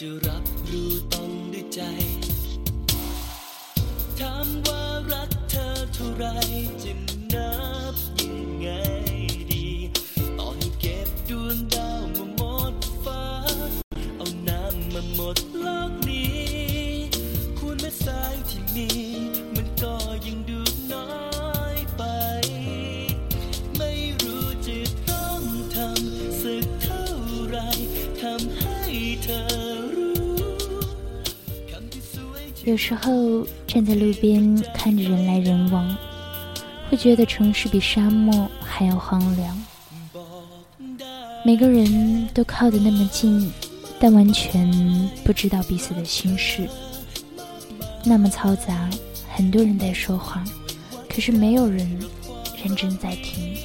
จะรับรู้ต้องด้วยใจ ถามว่ารักเธอเท่าไรจะนับยั สายที่มี มันก็ยังดูน้อยไป ไม่รู้จะต้องทำสักเท่าไรทำให้เธอ有时候站在路边看着人来人往，会觉得城市比沙漠还要荒凉。每个人都靠得那么近，但完全不知道彼此的心事。 那么嘈杂，很多人在说话，可是没有人认真在听。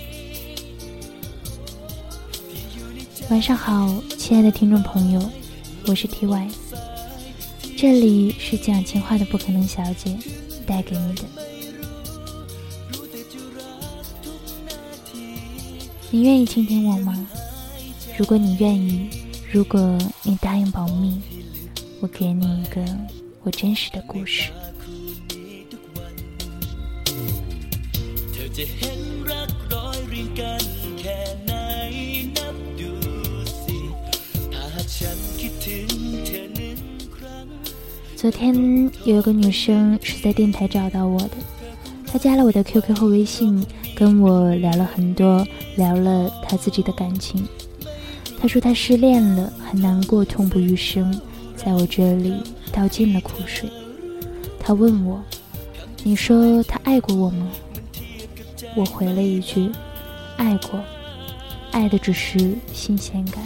晚上好，亲爱的听众朋友，我是 T Y。这里是讲情话的不可能小姐带给你的。你愿意倾听我吗？如果你愿意，如果你答应保密，我给你一个真实的故事。昨天有一个女生是在电台找到我的，她加了我的 QQ 和微信，跟我聊了很多，聊了她自己的感情。她说她失恋了，很难过，痛不欲生，在我这里倒尽了苦水。他问我：“你说他爱过我吗？”我回了一句：“爱过，爱的只是新鲜感。”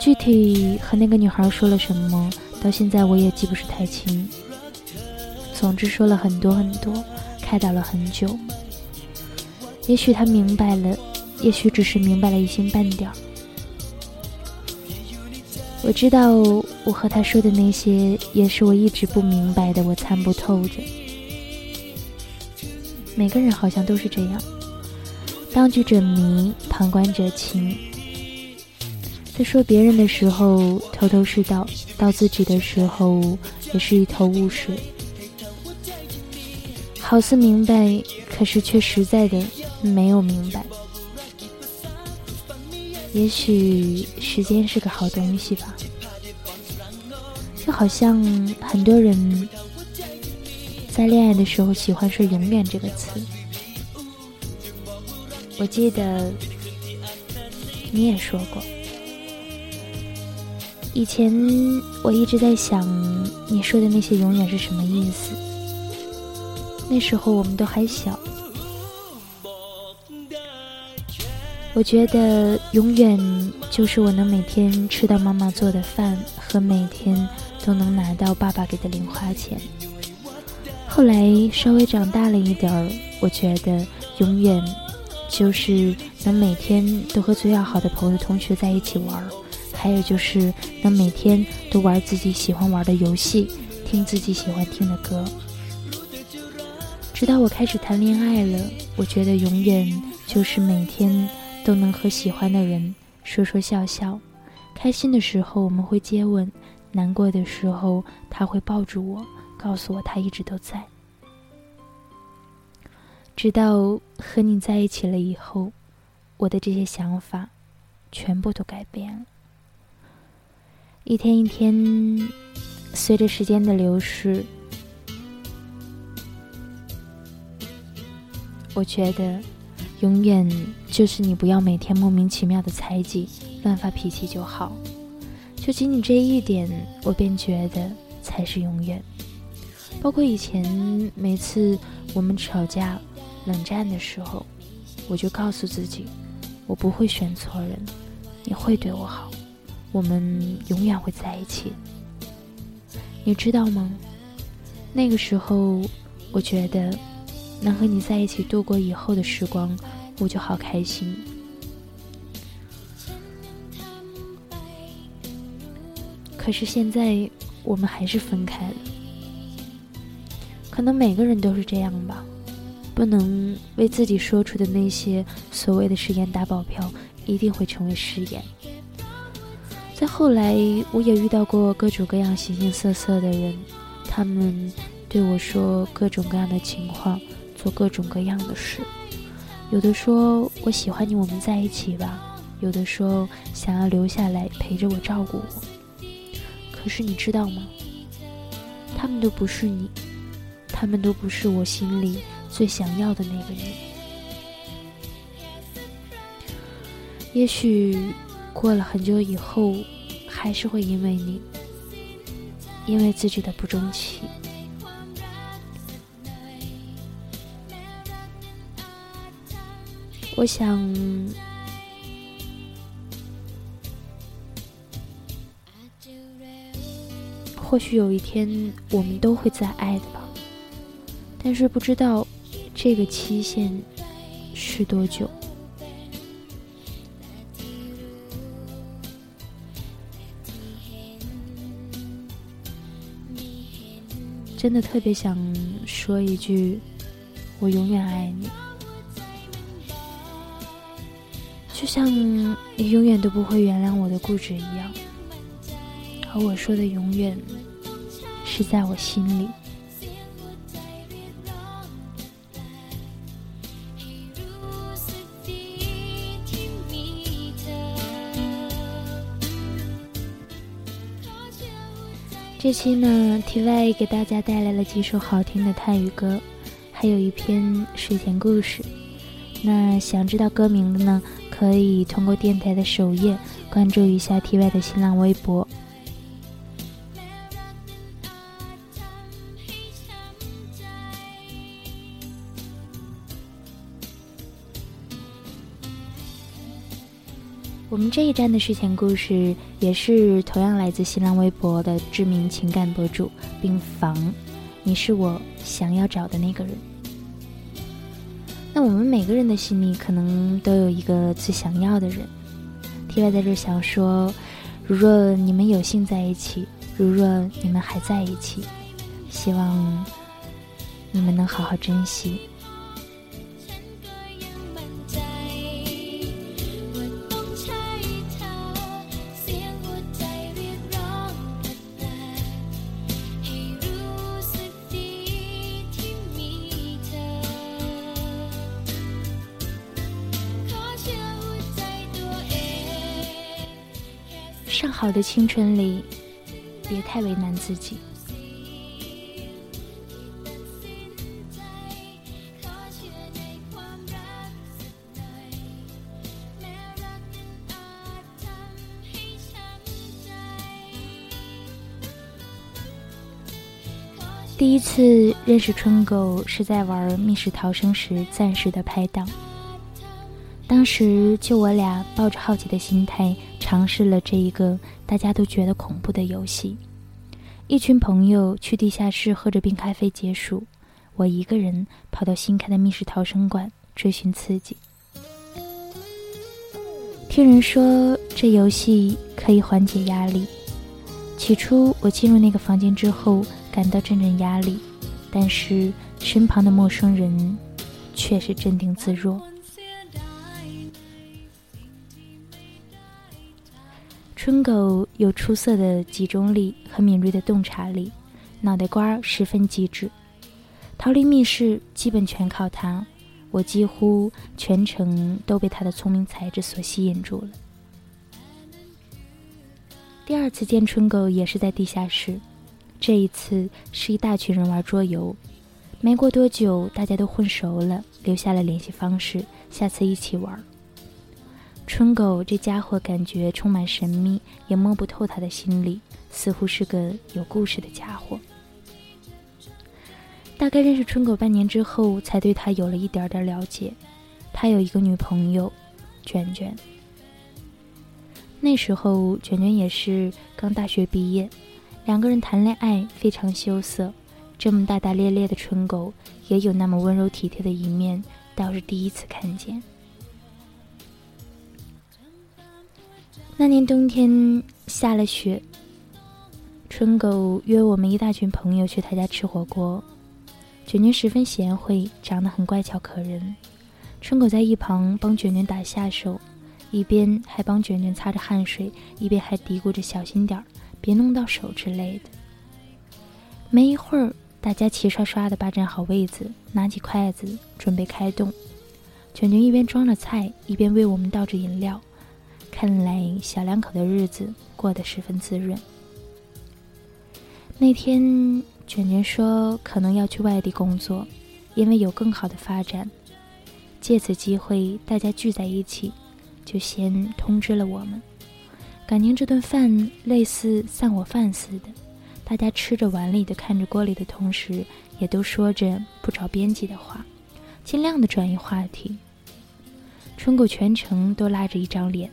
具体和那个女孩说了什么？到现在我也记不是太清，总之说了很多很多，开导了很久。也许他明白了，也许只是明白了一星半点儿。我知道我和他说的那些，也是我一直不明白的，我参不透的。每个人好像都是这样，当局者迷，旁观者清。在说别人的时候头头是道，到自己的时候也是一头雾水。好似明白，可是却实在的没有明白。也许时间是个好东西吧，就好像很多人在恋爱的时候喜欢说“永远”这个词。我记得你也说过。以前我一直在想，你说的那些永远是什么意思？那时候我们都还小，我觉得永远就是我能每天吃到妈妈做的饭，和每天都能拿到爸爸给的零花钱。后来稍微长大了一点儿，我觉得永远就是能每天都和最要好的朋友、同学在一起玩儿。还有就是能每天都玩自己喜欢玩的游戏，听自己喜欢听的歌。直到我开始谈恋爱了，我觉得永远就是每天都能和喜欢的人说说笑笑。开心的时候我们会接吻，难过的时候他会抱住我，告诉我他一直都在。直到和你在一起了以后，我的这些想法全部都改变了。一天一天，随着时间的流逝，我觉得，永远就是你不要每天莫名其妙的猜忌、乱发脾气就好。就仅仅这一点，我便觉得才是永远。包括以前每次我们吵架、冷战的时候，我就告诉自己，我不会选错人，你会对我好。我们永远会在一起，你知道吗？那个时候，我觉得能和你在一起度过以后的时光，我就好开心。可是现在我们还是分开了。可能每个人都是这样吧，不能为自己说出的那些所谓的誓言打保票，一定会成为誓言。再后来，我也遇到过各种各样形形色色的人，他们对我说各种各样的情况，做各种各样的事。有的说我喜欢你，我们在一起吧；有的说想要留下来陪着我，照顾我。可是你知道吗？他们都不是你。他们都不是我心里最想要的那个你。也许过了很久以后，还是会因为你，因为自己的不争气。我想，或许有一天，我们都会再爱的吧。但是不知道这个期限是多久，真的特别想说一句：“我永远爱你。”就像你永远都不会原谅我的固执一样，而我说的“永远”是在我心里。这期呢，T Y 给大家带来了几首好听的泰语歌，还有一篇睡前故事。那想知道歌名的呢，可以通过电台的首页关注一下 T Y 的新浪微博。我们这一站的睡前故事也是同样来自新浪微博的知名情感博主冰房，你是我想要找的那个人。那我们每个人的心里可能都有一个最想要的人。T Y 在这想说，如若你们有幸在一起，如若你们还在一起，希望你们能好好珍惜。上好的青春里，别太为难自己。第一次认识春狗是在玩密室逃生时暂时的拍档。当时就我俩抱着好奇的心态。尝试了这一个大家都觉得恐怖的游戏，一群朋友去地下室喝着冰咖啡解暑，我一个人跑到新开的密室逃生馆追寻刺激。听人说这游戏可以缓解压力，起初我进入那个房间之后感到阵阵压力，但是身旁的陌生人却是镇定自若。春狗有出色的集中力和敏锐的洞察力，脑袋瓜十分机智，逃离密室基本全靠他。我几乎全程都被他的聪明才智所吸引住了。第二次见春狗也是在地下室，这一次是一大群人玩桌游。没过多久，大家都混熟了，留下了联系方式，下次一起玩。春狗这家伙感觉充满神秘，也摸不透他的心理，似乎是个有故事的家伙。大概认识春狗半年之后，才对他有了一点点了解。他有一个女朋友，卷卷。那时候卷卷也是刚大学毕业，两个人谈恋爱非常羞涩。这么大大咧咧的春狗，也有那么温柔体贴的一面，倒是第一次看见。那年冬天下了雪，春狗约我们一大群朋友去他家吃火锅。卷卷十分贤惠，长得很乖巧可人。春狗在一旁帮卷卷打下手，一边还帮卷卷擦着汗水，一边还嘀咕着小心点儿，别弄到手之类的。没一会儿，大家齐刷刷的霸占好位子，拿起筷子准备开动。卷卷一边装着菜，一边为我们倒着饮料。看来小两口的日子过得十分滋润。那天，卷卷说可能要去外地工作，因为有更好的发展。借此机会，大家聚在一起，就先通知了我们。感情这顿饭类似散伙饭似的，大家吃着碗里的，看着锅里的同时，也都说着不着边际的话，尽量的转移话题。春狗全程都拉着一张脸，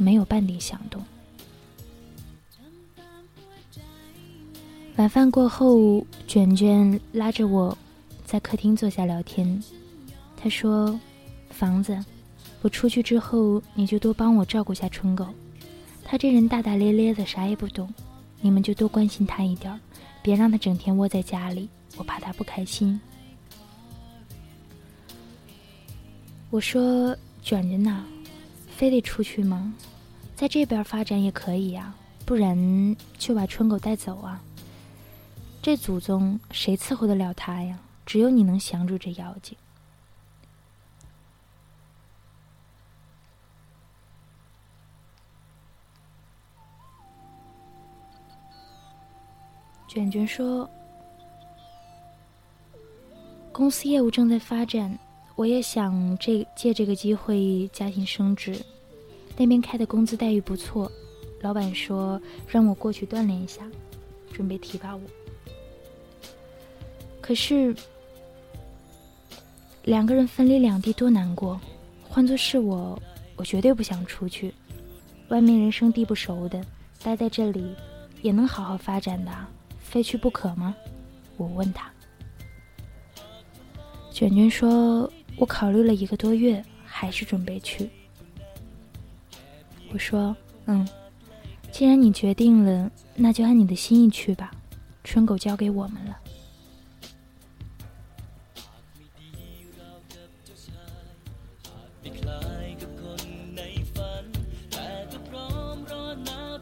没有半点响动。晚饭过后，卷卷拉着我，在客厅坐下聊天。他说：“房子，我出去之后，你就多帮我照顾下春狗。他这人大大咧咧的，啥也不懂，你们就多关心他一点，别让他整天窝在家里，我怕他不开心。”我说：“卷卷呐，非得出去吗？在这边发展也可以呀，不然就把春狗带走啊。”这祖宗谁伺候得了他呀？只有你能降住这妖精。卷卷说：“公司业务正在发展，我也想这借这个机会加薪升职。那边开的工资待遇不错，老板说让我过去锻炼一下，准备提拔我。”可是，两个人分离两地多难过。换做是我，我绝对不想出去。外面人生地不熟的，待在这里也能好好发展的，非去不可吗？我问他。卷卷说：“我考虑了一个多月，还是准备去。”我说：“嗯，既然你决定了，那就按你的心意去吧。春狗交给我们了。”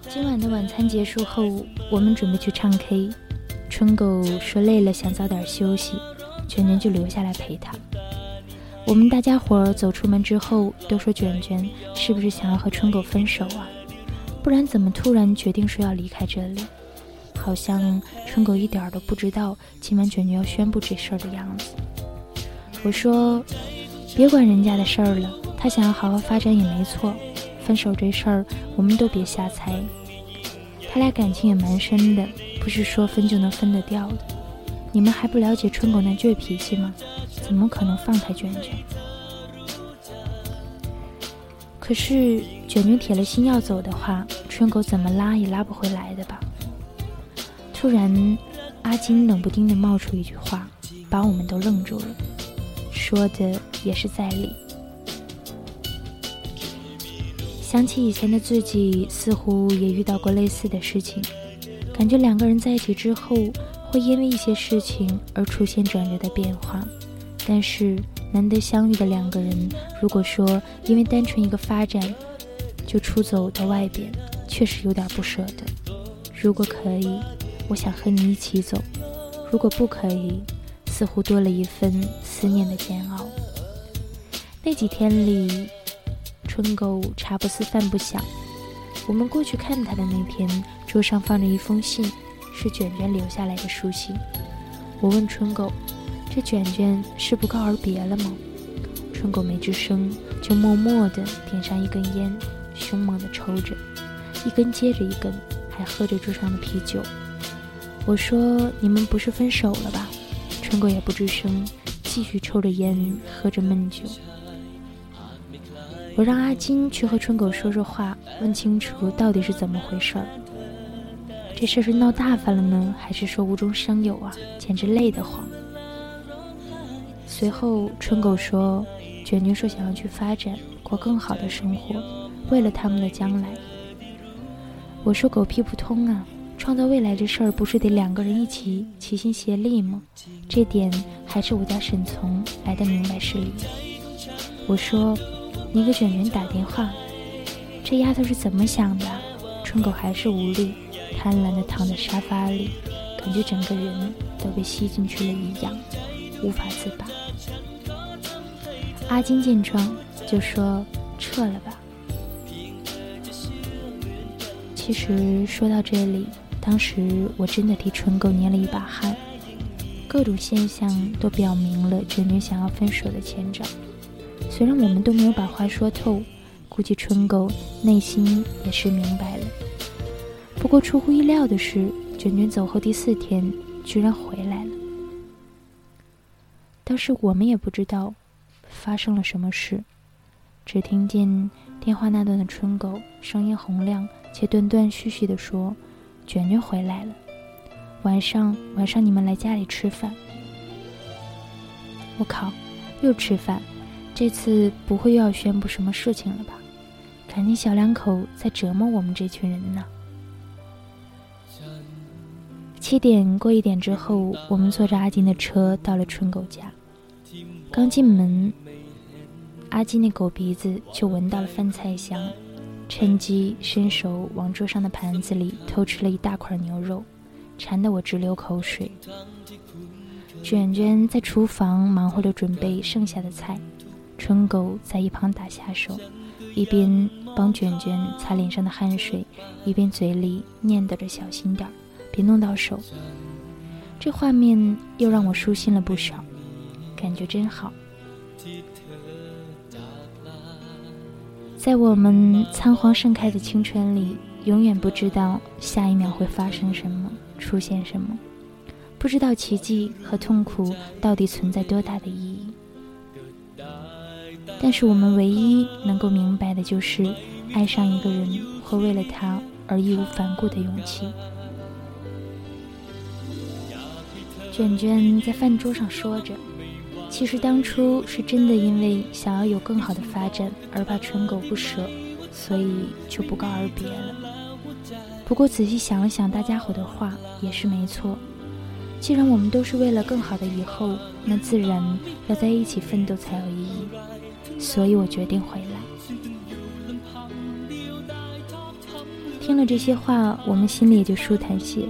今晚的晚餐结束后，我们准备去唱 K。春狗说累了，想早点休息，全全就留下来陪他。我们大家伙儿走出门之后，都说卷卷是不是想要和春狗分手啊？不然怎么突然决定说要离开这里？好像春狗一点都不知道今晚卷卷要宣布这事儿的样子。我说，别管人家的事儿了，他想要好好发展也没错。分手这事儿，我们都别瞎猜。他俩感情也蛮深的，不是说分就能分得掉的。你们还不了解春狗那倔脾气吗？怎么可能放开卷卷？可是卷卷铁了心要走的话，春狗怎么拉也拉不回来的吧？突然，阿金冷不丁的冒出一句话，把我们都愣住了，说的也是在理。想起以前的自己，似乎也遇到过类似的事情，感觉两个人在一起之后，会因为一些事情而出现转折的变化。但是难得相遇的两个人，如果说因为单纯一个发展就出走到外边，确实有点不舍得。如果可以，我想和你一起走；如果不可以，似乎多了一份思念的煎熬。那几天里。春狗茶不思饭不想，我们过去看他的那天，桌上放着一封信，是卷卷留下来的书信。我问春狗：“这卷卷是不告而别了吗？”春狗没吱声，就默默地点上一根烟，凶猛地抽着，一根接着一根，还喝着桌上的啤酒。我说：“你们不是分手了吧？”春狗也不吱声，继续抽着烟，喝着闷酒。我让阿金去和春狗说说话，问清楚到底是怎么回事儿。这事是闹大发了呢，还是说无中生有啊？简直累得慌。随后春狗说：“卷卷说想要去发展，过更好的生活，为了他们的将来。”我说：“狗屁不通啊！创造未来这事儿不是得两个人一起齐心协力吗？这点还是我家沈从来的明白事理。我说：“你给卷卷打电话。”这丫头是怎么想的？春狗还是无力，贪婪地躺在沙发里，感觉整个人都被吸进去了一样，无法自拔。阿金见状就说：“撤了吧。”其实说到这里，当时我真的替春狗捏了一把汗。各种现象都表明了卷卷想要分手的前兆。虽然我们都没有把话说透，估计春狗内心也是明白了。不过出乎意料的是，卷卷走后第四天居然回来了。当时我们也不知道发生了什么事，只听见电话那端的春狗声音洪亮。且断断续续地说：“卷卷回来了，晚上晚上你们来家里吃饭。”我靠，又吃饭，这次不会又要宣布什么事情了吧？感情小两口在折磨我们这群人呢。七点过一点之后，我们坐着阿金的车到了春狗家，刚进门，阿金那狗鼻子就闻到了饭菜香。趁机伸手往桌上的盘子里偷吃了一大块牛肉，馋得我直流口水。卷卷在厨房忙活着准备剩下的菜，春狗在一旁打下手，一边帮卷卷擦脸上的汗水，一边嘴里念叨着小心点儿，别弄到手。这画面又让我舒心了不少，感觉真好。在我们仓皇盛开的青春里，永远不知道下一秒会发生什么，出现什么，不知道奇迹和痛苦到底存在多大的意义。但是我们唯一能够明白的就是，爱上一个人会为了他而义无反顾的勇气。卷卷在饭桌上说着。其实当初是真的因为想要有更好的发展而怕春狗不舍，所以就不告而别了。不过仔细想了想，大家伙的话也是没错。既然我们都是为了更好的以后，那自然要在一起奋斗才有意义。所以我决定回来。听了这些话，我们心里也就舒坦些。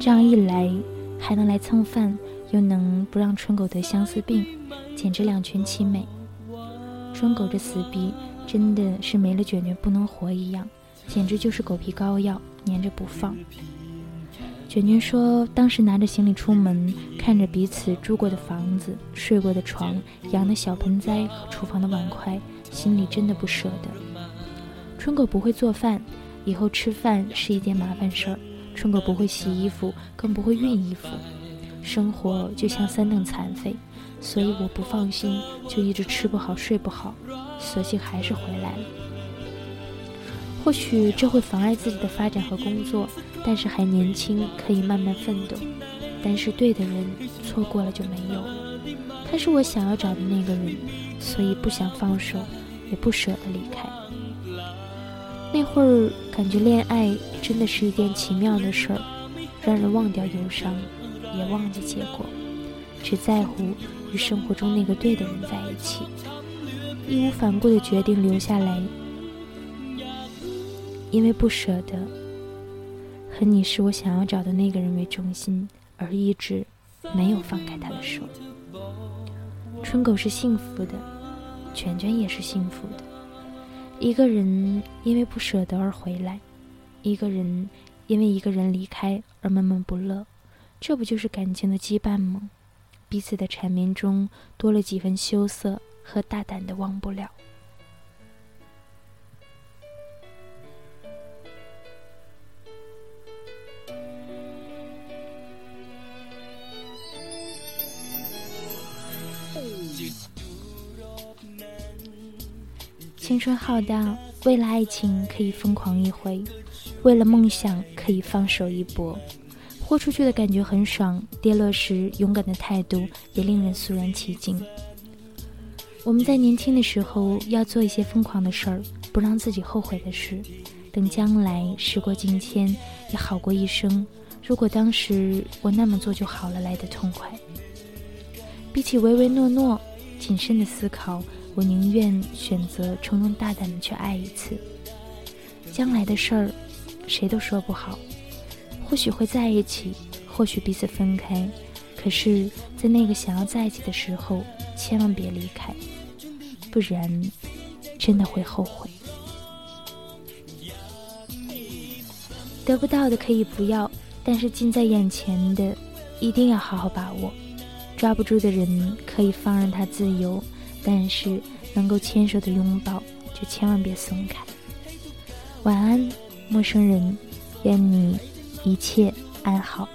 这样一来，还能来蹭饭。又能不让春狗得相思病，简直两全其美。春狗这死逼真的是没了卷卷不能活一样，简直就是狗皮膏药，粘着不放。卷卷说，当时拿着行李出门，看着彼此住过的房子、睡过的床、养的小盆栽和厨房的碗筷，心里真的不舍得。春狗不会做饭，以后吃饭是一件麻烦事儿。春狗不会洗衣服，更不会熨衣服。生活就像三等残废，所以我不放心，就一直吃不好睡不好，索性还是回来了。或许这会妨碍自己的发展和工作，但是还年轻，可以慢慢奋斗。但是对的人错过了就没有了，他是我想要找的那个人，所以不想放手，也不舍得离开。那会儿感觉恋爱真的是一件奇妙的事儿，让人忘掉忧伤。也忘记结果，只在乎与生活中那个对的人在一起，义无反顾的决定留下来，因为不舍得和你是我想要找的那个人为中心，而一直没有放开他的手。春狗是幸福的，卷卷也是幸福的。一个人因为不舍得而回来，一个人因为一个人离开而闷闷不乐。这不就是感情的羁绊吗？彼此的缠绵中多了几分羞涩和大胆的忘不了。青春浩荡，为了爱情可以疯狂一回，为了梦想可以放手一搏。豁出去的感觉很爽，跌落时勇敢的态度也令人肃然起敬。我们在年轻的时候要做一些疯狂的事儿，不让自己后悔的事。等将来时过境迁，也好过一生。如果当时我那么做就好了，来得痛快。比起唯唯诺诺、谨慎的思考，我宁愿选择从容大胆的去爱一次。将来的事儿，谁都说不好，或许会在一起，或许彼此分开。可是，在那个想要在一起的时候，千万别离开，不然真的会后悔。得不到的可以不要，但是近在眼前的，一定要好好把握。抓不住的人可以放任他自由，但是能够牵手的拥抱就千万别松开。晚安，陌生人，愿你一切安好。